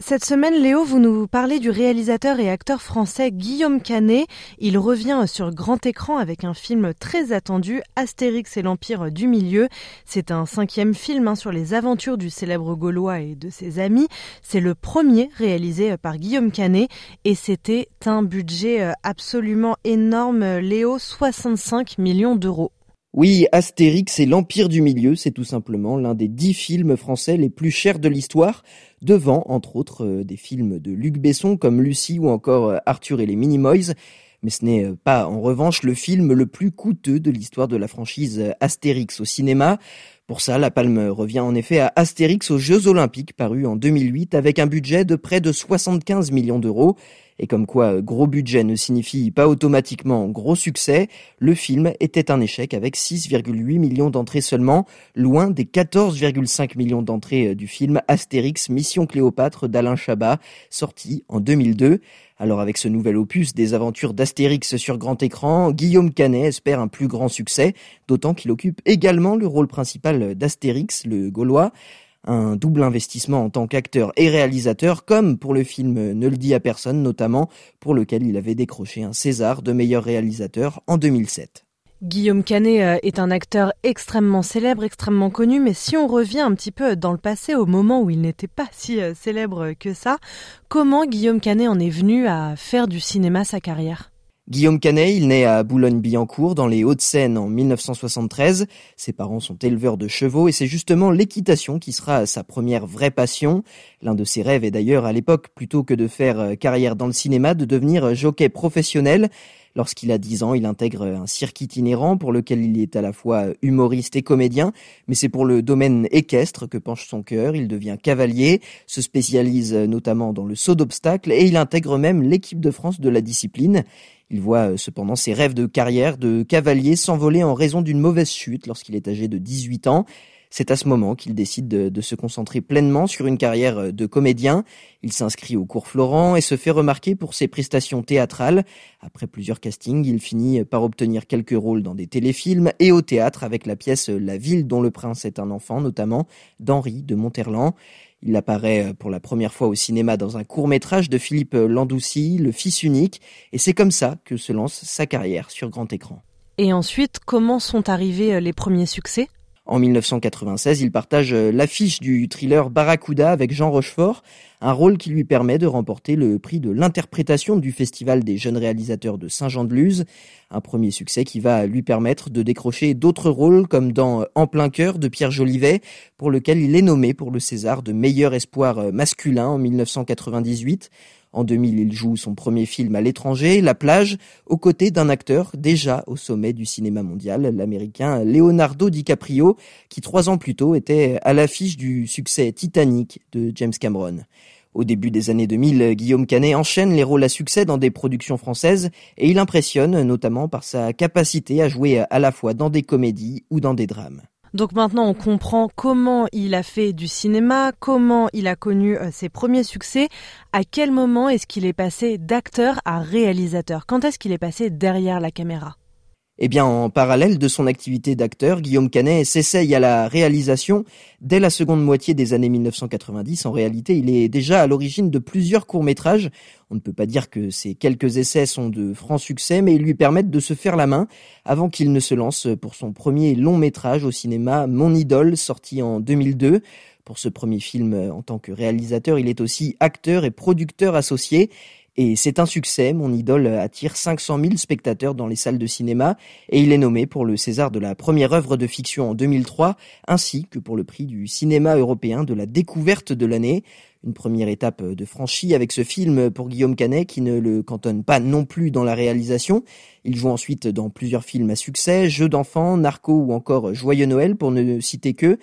Cette semaine, Léo, vous nous parlez du réalisateur et acteur français Guillaume Canet. Il revient sur grand écran avec un film très attendu, Astérix et l'Empire du Milieu. C'est un cinquième film hein, sur les aventures du célèbre Gaulois et de ses amis. C'est le premier réalisé par Guillaume Canet et c'était un budget euh, absolument énorme, Léo, 65 millions d'euros. Oui, Astérix et l'Empire du Milieu, c'est tout simplement l'un des dix films français les plus chers de l'histoire, devant, entre autres, euh, des films de Luc Besson comme Lucie ou encore euh, Arthur et les Minimoys. Mais ce n'est euh, pas, en revanche, le film le plus coûteux de l'histoire de la franchise Astérix au cinéma. Pour ça, la palme revient en effet à Astérix aux Jeux Olympiques, paru en 2008, avec un budget de près de 75 millions d'euros. Et comme quoi euh, gros budget ne signifie pas automatiquement gros succès, le film était un échec avec 6,8 millions d'entrées seulement, loin des 14,5 millions d'entrées euh, du film Astérix Mission Cléopâtre d'Alain Chabat, sorti en 2002. Alors avec ce nouvel opus des aventures d'Astérix sur grand écran, Guillaume Canet espère un plus grand succès, d'autant qu'il occupe également le rôle principal d'Astérix, le Gaulois un double investissement en tant qu'acteur et réalisateur, comme pour le film Ne le dit à personne, notamment pour lequel il avait décroché un César de meilleur réalisateur en 2007. Guillaume Canet euh, est un acteur extrêmement célèbre, extrêmement connu, mais si on revient un petit peu dans le passé, au moment où il n'était pas si euh, célèbre que ça, comment Guillaume Canet en est venu à faire du cinéma sa carrière? Guillaume Canet, il naît à Boulogne-Billancourt dans les Hauts-de-Seine en 1973. Ses parents sont éleveurs de chevaux et c'est justement l'équitation qui sera sa première vraie passion. L'un de ses rêves est d'ailleurs à l'époque, plutôt que de faire euh, carrière dans le cinéma, de devenir jockey professionnel. Lorsqu'il a 10 ans, il intègre un cirque itinérant pour lequel il est à la fois humoriste et comédien, mais c'est pour le domaine équestre que penche son cœur. Il devient cavalier, se spécialise notamment dans le saut d'obstacles et il intègre même l'équipe de France de la discipline. Il voit euh, cependant ses rêves de carrière de cavalier s'envoler en raison d'une mauvaise chute lorsqu'il est âgé de 18 ans. C'est à ce moment qu'il décide de, se concentrer pleinement sur une carrière euh, de comédien. Il s'inscrit au cours Florent et se fait remarquer pour ses prestations théâtrales. Après plusieurs castings, il finit par obtenir quelques rôles dans des téléfilms et au théâtre avec la pièce La ville dont le prince est un enfant, notamment d'Henri de Monterland. Il apparaît euh, pour la première fois au cinéma dans un court métrage de Philippe Landoucy, Le Fils unique, et c'est comme ça que se lance sa carrière sur grand écran. Et ensuite, comment sont arrivés euh, les premiers succès? En 1996, il partage euh, l'affiche du thriller Barracuda avec Jean Rochefort, un rôle qui lui permet de remporter le prix de l'interprétation du Festival des jeunes réalisateurs de Saint-Jean-de-Luz, un premier succès qui va lui permettre de décrocher d'autres rôles comme dans En plein cœur de Pierre Jolivet, pour lequel il est nommé pour le César de meilleur espoir euh, masculin en 1998. En 2000, il joue son premier film à l'étranger, La plage, aux côtés d'un acteur déjà au sommet du cinéma mondial, l'américain Leonardo DiCaprio, qui trois ans plus tôt était à l'affiche du succès Titanic de James Cameron. Au début des années 2000, Guillaume Canet enchaîne les rôles à succès dans des productions françaises et il impressionne notamment par sa capacité à jouer à la fois dans des comédies ou dans des drames. Donc maintenant, on comprend comment il a fait du cinéma, comment il a connu euh, ses premiers succès, à quel moment est-ce qu'il est passé d'acteur à réalisateur, quand est-ce qu'il est passé derrière la caméra? Eh bien, en parallèle de son activité d'acteur, Guillaume Canet s'essaye à la réalisation dès la seconde moitié des années 1990. En réalité, il est déjà à l'origine de plusieurs courts-métrages. On ne peut pas dire que ces quelques essais sont de francs succès, mais ils lui permettent de se faire la main avant qu'il ne se lance pour son premier long-métrage au cinéma, Mon idole, sorti en 2002. Pour ce premier film en tant que réalisateur, il est aussi acteur et producteur associé. Et c'est un succès, mon idole attire 500 000 spectateurs dans les salles de cinéma et il est nommé pour le César de la première œuvre de fiction en 2003 ainsi que pour le prix du cinéma européen de la découverte de l'année. Une première étape de franchie avec ce film pour Guillaume Canet qui ne le cantonne pas non plus dans la réalisation. Il joue ensuite dans plusieurs films à succès, Jeux d'enfants, Narco ou encore Joyeux Noël pour ne citer que.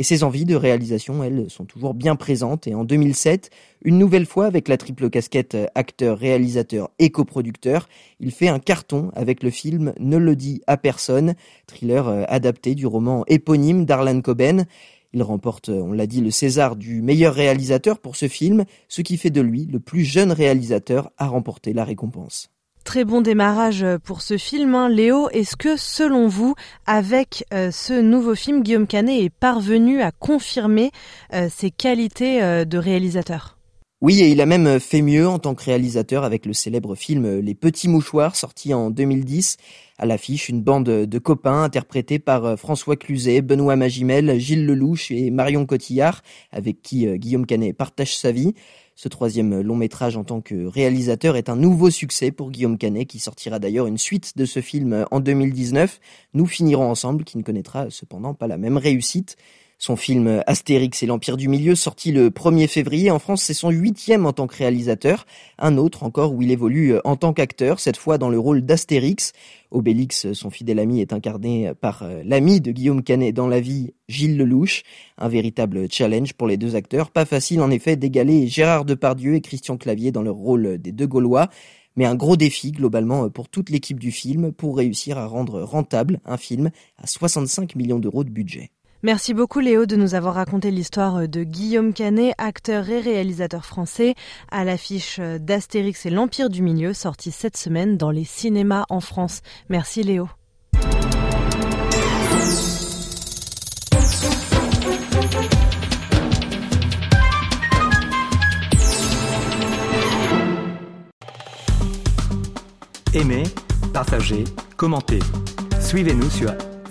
Et ses envies de réalisation, elles, sont toujours bien présentes. Et en 2007, une nouvelle fois avec la triple casquette acteur, réalisateur et coproducteur, il fait un carton avec le film Ne le dit à personne, thriller euh, adapté du roman éponyme d'Arlan Coben. Il remporte, on l'a dit, le César du meilleur réalisateur pour ce film, ce qui fait de lui le plus jeune réalisateur à remporter la récompense. Très bon démarrage pour ce film. Hein. Léo, est-ce que selon vous, avec euh, ce nouveau film, Guillaume Canet est parvenu à confirmer euh, ses qualités euh, de réalisateur? Oui, et il a même fait mieux en tant que réalisateur avec le célèbre film Les Petits Mouchoirs, sorti en 2010. À l'affiche, une bande de copains interprétés par François Cluzet, Benoît Magimel, Gilles Lelouch et Marion Cotillard, avec qui Guillaume Canet partage sa vie. Ce troisième long métrage en tant que réalisateur est un nouveau succès pour Guillaume Canet qui sortira d'ailleurs une suite de ce film en 2019. Nous finirons ensemble qui ne connaîtra cependant pas la même réussite. Son film Astérix et l'Empire du Milieu, sorti le 1er février en France, c'est son huitième en tant que réalisateur. Un autre encore où il évolue en tant qu'acteur, cette fois dans le rôle d'Astérix. Obélix, son fidèle ami, est incarné par euh, l'ami de Guillaume Canet dans la vie, Gilles Lelouch. Un véritable challenge pour les deux acteurs. Pas facile en effet d'égaler Gérard Depardieu et Christian Clavier dans leur rôle des deux Gaulois mais un gros défi globalement pour toute l'équipe du film pour réussir à rendre rentable un film à 65 millions d'euros de budget. Merci beaucoup Léo de nous avoir raconté l'histoire de Guillaume Canet, acteur et réalisateur français, à l'affiche d'Astérix et l'Empire du Milieu, sorti cette semaine dans les cinémas en France. Merci Léo. Aimez, partagez, commentez. Suivez-nous sur